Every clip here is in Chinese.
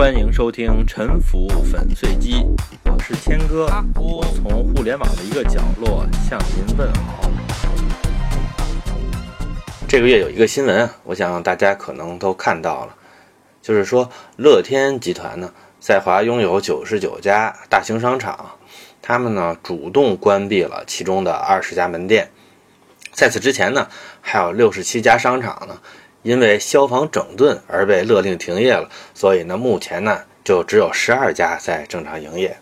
欢迎收听《沉浮粉碎机》，我是谦哥，我从互联网的一个角落向您问好。这个月有一个新闻啊，我想大家可能都看到了，就是说乐天集团呢，在华拥有九十九家大型商场，他们呢主动关闭了其中的二十家门店。在此之前呢，还有六十七家商场呢。因为消防整顿而被勒令停业了，所以呢，目前呢就只有十二家在正常营业。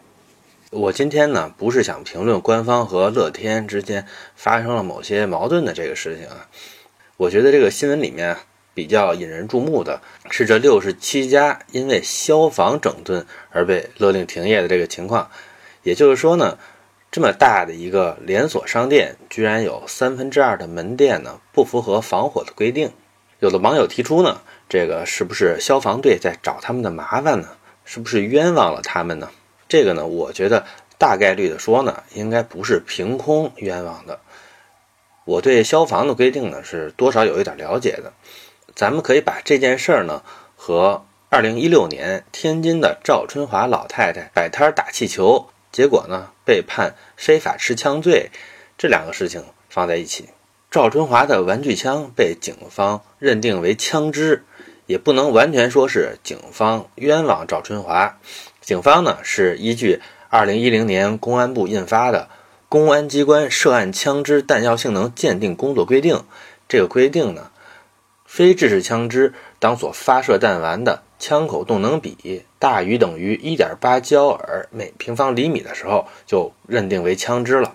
我今天呢不是想评论官方和乐天之间发生了某些矛盾的这个事情啊，我觉得这个新闻里面比较引人注目的是这六十七家因为消防整顿而被勒令停业的这个情况。也就是说呢，这么大的一个连锁商店，居然有三分之二的门店呢不符合防火的规定。有的网友提出呢，这个是不是消防队在找他们的麻烦呢？是不是冤枉了他们呢？这个呢，我觉得大概率的说呢，应该不是凭空冤枉的。我对消防的规定呢，是多少有一点了解的。咱们可以把这件事儿呢，和2016年天津的赵春华老太太摆摊打气球，结果呢被判非法持枪罪这两个事情放在一起。赵春华的玩具枪被警方认定为枪支，也不能完全说是警方冤枉赵春华。警方呢是依据2010年公安部印发的《公安机关涉案枪支弹药性能鉴定工作规定》，这个规定呢，非制式枪支当所发射弹丸的枪口动能比大于等于1.8焦耳每平方厘米的时候，就认定为枪支了。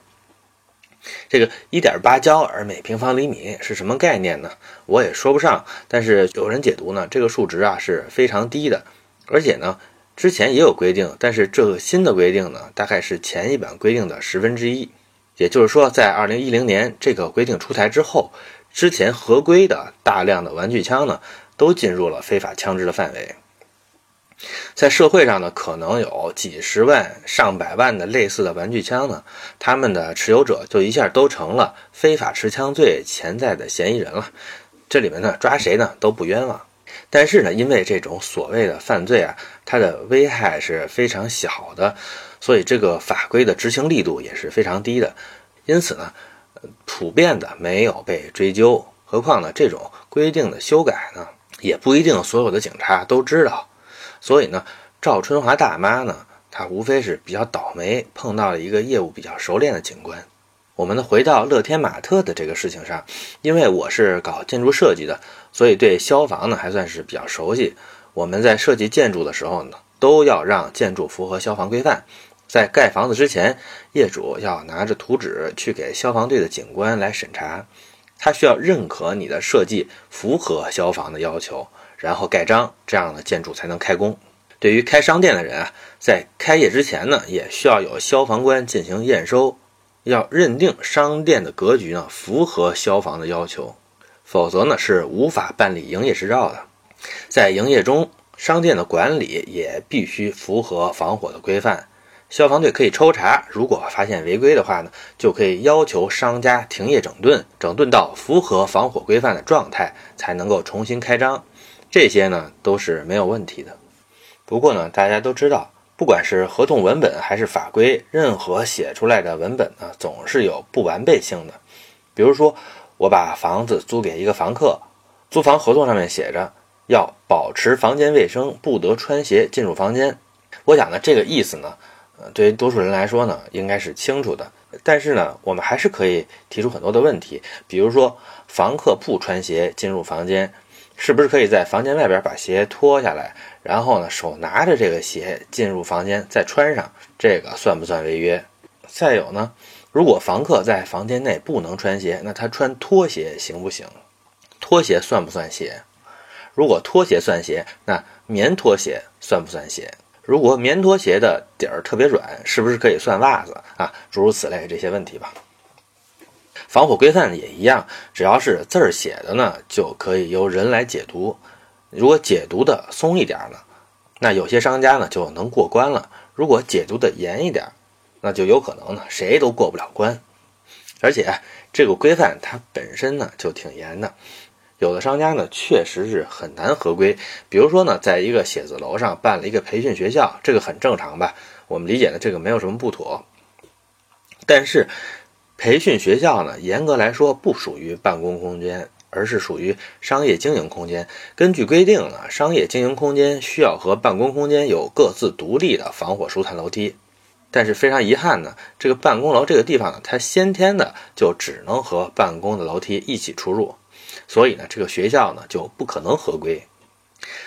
这个一点八焦耳每平方厘米是什么概念呢？我也说不上。但是有人解读呢，这个数值啊是非常低的，而且呢，之前也有规定，但是这个新的规定呢，大概是前一版规定的十分之一。也就是说，在二零一零年这个规定出台之后，之前合规的大量的玩具枪呢，都进入了非法枪支的范围。在社会上呢，可能有几十万、上百万的类似的玩具枪呢，他们的持有者就一下都成了非法持枪罪潜在的嫌疑人了。这里面呢，抓谁呢都不冤枉。但是呢，因为这种所谓的犯罪啊，它的危害是非常小的，所以这个法规的执行力度也是非常低的。因此呢，普遍的没有被追究。何况呢，这种规定的修改呢，也不一定所有的警察都知道。所以呢，赵春华大妈呢，她无非是比较倒霉，碰到了一个业务比较熟练的警官。我们呢，回到乐天玛特的这个事情上，因为我是搞建筑设计的，所以对消防呢还算是比较熟悉。我们在设计建筑的时候呢，都要让建筑符合消防规范。在盖房子之前，业主要拿着图纸去给消防队的警官来审查，他需要认可你的设计符合消防的要求。然后盖章，这样的建筑才能开工。对于开商店的人啊，在开业之前呢，也需要有消防官进行验收，要认定商店的格局呢符合消防的要求，否则呢是无法办理营业执照的。在营业中，商店的管理也必须符合防火的规范。消防队可以抽查，如果发现违规的话呢，就可以要求商家停业整顿，整顿到符合防火规范的状态，才能够重新开张。这些呢都是没有问题的，不过呢，大家都知道，不管是合同文本还是法规，任何写出来的文本呢，总是有不完备性的。比如说，我把房子租给一个房客，租房合同上面写着要保持房间卫生，不得穿鞋进入房间。我想呢，这个意思呢，对于多数人来说呢，应该是清楚的。但是呢，我们还是可以提出很多的问题，比如说，房客不穿鞋进入房间。是不是可以在房间外边把鞋脱下来，然后呢手拿着这个鞋进入房间再穿上？这个算不算违约？再有呢，如果房客在房间内不能穿鞋，那他穿拖鞋行不行？拖鞋算不算鞋？如果拖鞋算鞋，那棉拖鞋算不算鞋？如果棉拖鞋的底儿特别软，是不是可以算袜子啊？诸如此类这些问题吧。防火规范也一样，只要是字儿写的呢，就可以由人来解读。如果解读的松一点呢，那有些商家呢就能过关了；如果解读的严一点，那就有可能呢谁都过不了关。而且这个规范它本身呢就挺严的，有的商家呢确实是很难合规，比如说呢，在一个写字楼上办了一个培训学校，这个很正常吧？我们理解的这个没有什么不妥。但是，培训学校呢，严格来说不属于办公空间，而是属于商业经营空间。根据规定呢，商业经营空间需要和办公空间有各自独立的防火疏散楼梯。但是非常遗憾呢，这个办公楼这个地方呢，它先天的就只能和办公的楼梯一起出入，所以呢，这个学校呢就不可能合规。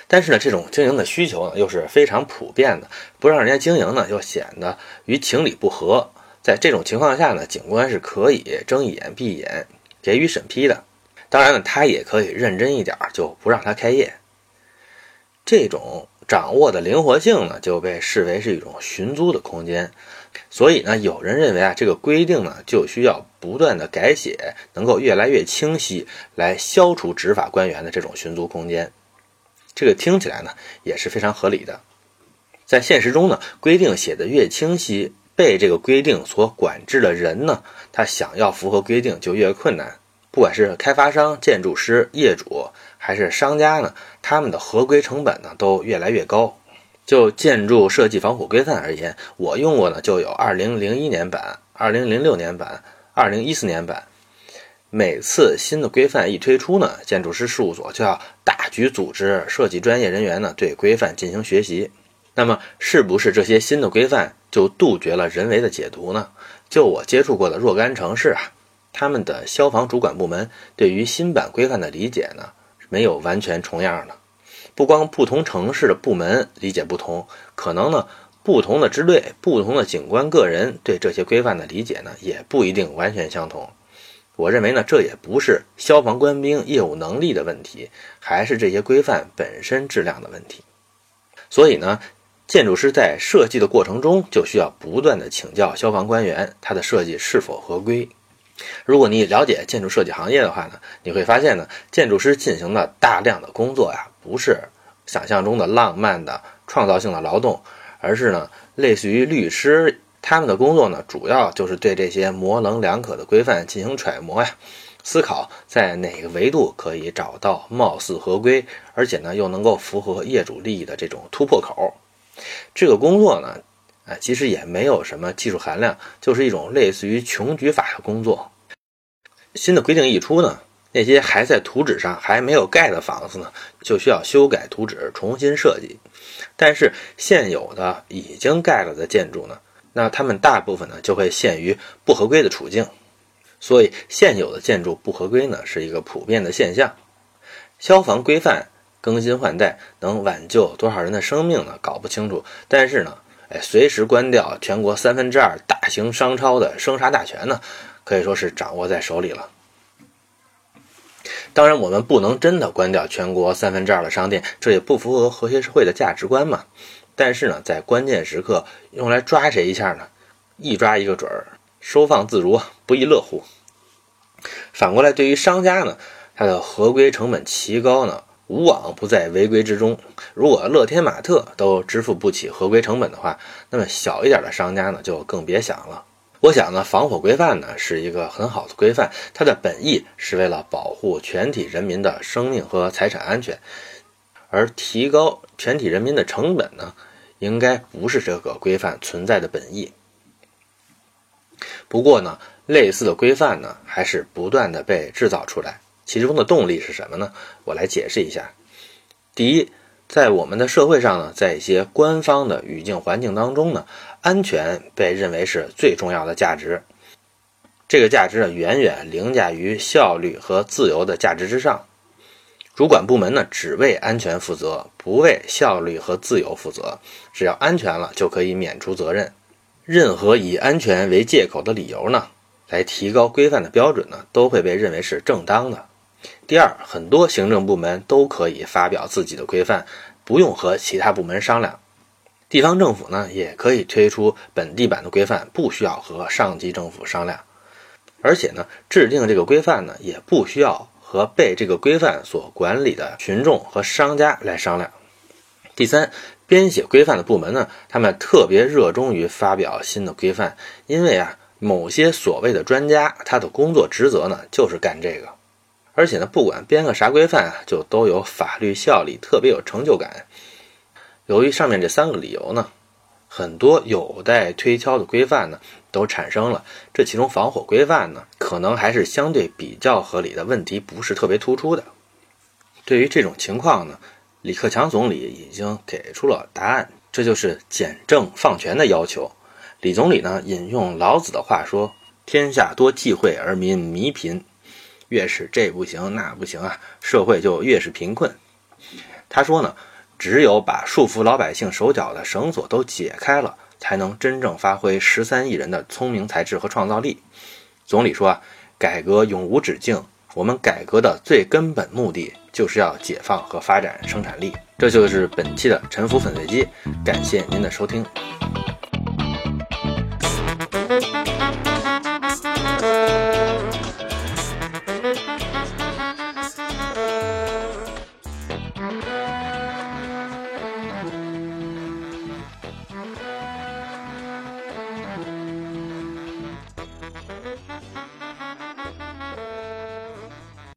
但是呢，这种经营的需求呢又是非常普遍的，不让人家经营呢，又显得与情理不合。在这种情况下呢，警官是可以睁一眼闭一眼，给予审批的。当然呢，他也可以认真一点，就不让他开业。这种。掌握的灵活性呢，就被视为是一种寻租的空间，所以呢，有人认为啊，这个规定呢，就需要不断的改写，能够越来越清晰，来消除执法官员的这种寻租空间。这个听起来呢，也是非常合理的。在现实中呢，规定写的越清晰，被这个规定所管制的人呢，他想要符合规定就越困难。不管是开发商、建筑师、业主。还是商家呢？他们的合规成本呢都越来越高。就建筑设计防火规范而言，我用过呢就有2001年版、2006年版、2014年版。每次新的规范一推出呢，建筑师事务所就要大举组织设计专业人员呢对规范进行学习。那么，是不是这些新的规范就杜绝了人为的解读呢？就我接触过的若干城市啊，他们的消防主管部门对于新版规范的理解呢？没有完全重样的，不光不同城市的部门理解不同，可能呢，不同的支队、不同的警官个人对这些规范的理解呢，也不一定完全相同。我认为呢，这也不是消防官兵业务能力的问题，还是这些规范本身质量的问题。所以呢，建筑师在设计的过程中就需要不断的请教消防官员，他的设计是否合规。如果你了解建筑设计行业的话呢，你会发现呢，建筑师进行的大量的工作呀，不是想象中的浪漫的创造性的劳动，而是呢，类似于律师他们的工作呢，主要就是对这些模棱两可的规范进行揣摩呀，思考在哪个维度可以找到貌似合规，而且呢又能够符合业主利益的这种突破口。这个工作呢。啊，其实也没有什么技术含量，就是一种类似于穷举法的工作。新的规定一出呢，那些还在图纸上还没有盖的房子呢，就需要修改图纸重新设计。但是现有的已经盖了的建筑呢，那他们大部分呢就会陷于不合规的处境。所以现有的建筑不合规呢是一个普遍的现象。消防规范更新换代能挽救多少人的生命呢？搞不清楚。但是呢。哎，随时关掉全国三分之二大型商超的生杀大权呢，可以说是掌握在手里了。当然，我们不能真的关掉全国三分之二的商店，这也不符合和谐社会的价值观嘛。但是呢，在关键时刻用来抓谁一下呢？一抓一个准儿，收放自如，不亦乐乎。反过来，对于商家呢，它的合规成本奇高呢。无往不在违规之中。如果乐天玛特都支付不起合规成本的话，那么小一点的商家呢，就更别想了。我想呢，防火规范呢是一个很好的规范，它的本意是为了保护全体人民的生命和财产安全，而提高全体人民的成本呢，应该不是这个规范存在的本意。不过呢，类似的规范呢，还是不断的被制造出来。其中的动力是什么呢？我来解释一下。第一，在我们的社会上呢，在一些官方的语境环境当中呢，安全被认为是最重要的价值。这个价值呢，远远凌驾于效率和自由的价值之上。主管部门呢，只为安全负责，不为效率和自由负责。只要安全了，就可以免除责任。任何以安全为借口的理由呢，来提高规范的标准呢，都会被认为是正当的。第二，很多行政部门都可以发表自己的规范，不用和其他部门商量。地方政府呢，也可以推出本地版的规范，不需要和上级政府商量。而且呢，制定这个规范呢，也不需要和被这个规范所管理的群众和商家来商量。第三，编写规范的部门呢，他们特别热衷于发表新的规范，因为啊，某些所谓的专家，他的工作职责呢，就是干这个。而且呢，不管编个啥规范啊，就都有法律效力，特别有成就感。由于上面这三个理由呢，很多有待推敲的规范呢都产生了。这其中防火规范呢，可能还是相对比较合理的，问题不是特别突出的。对于这种情况呢，李克强总理已经给出了答案，这就是简政放权的要求。李总理呢引用老子的话说：“天下多忌讳而民弥贫。”越是这不行那不行啊社会就越是贫困。他说呢只有把束缚老百姓手脚的绳索都解开了才能真正发挥十三亿人的聪明才智和创造力。总理说啊改革永无止境我们改革的最根本目的就是要解放和发展生产力。这就是本期的沉浮粉碎机感谢您的收听。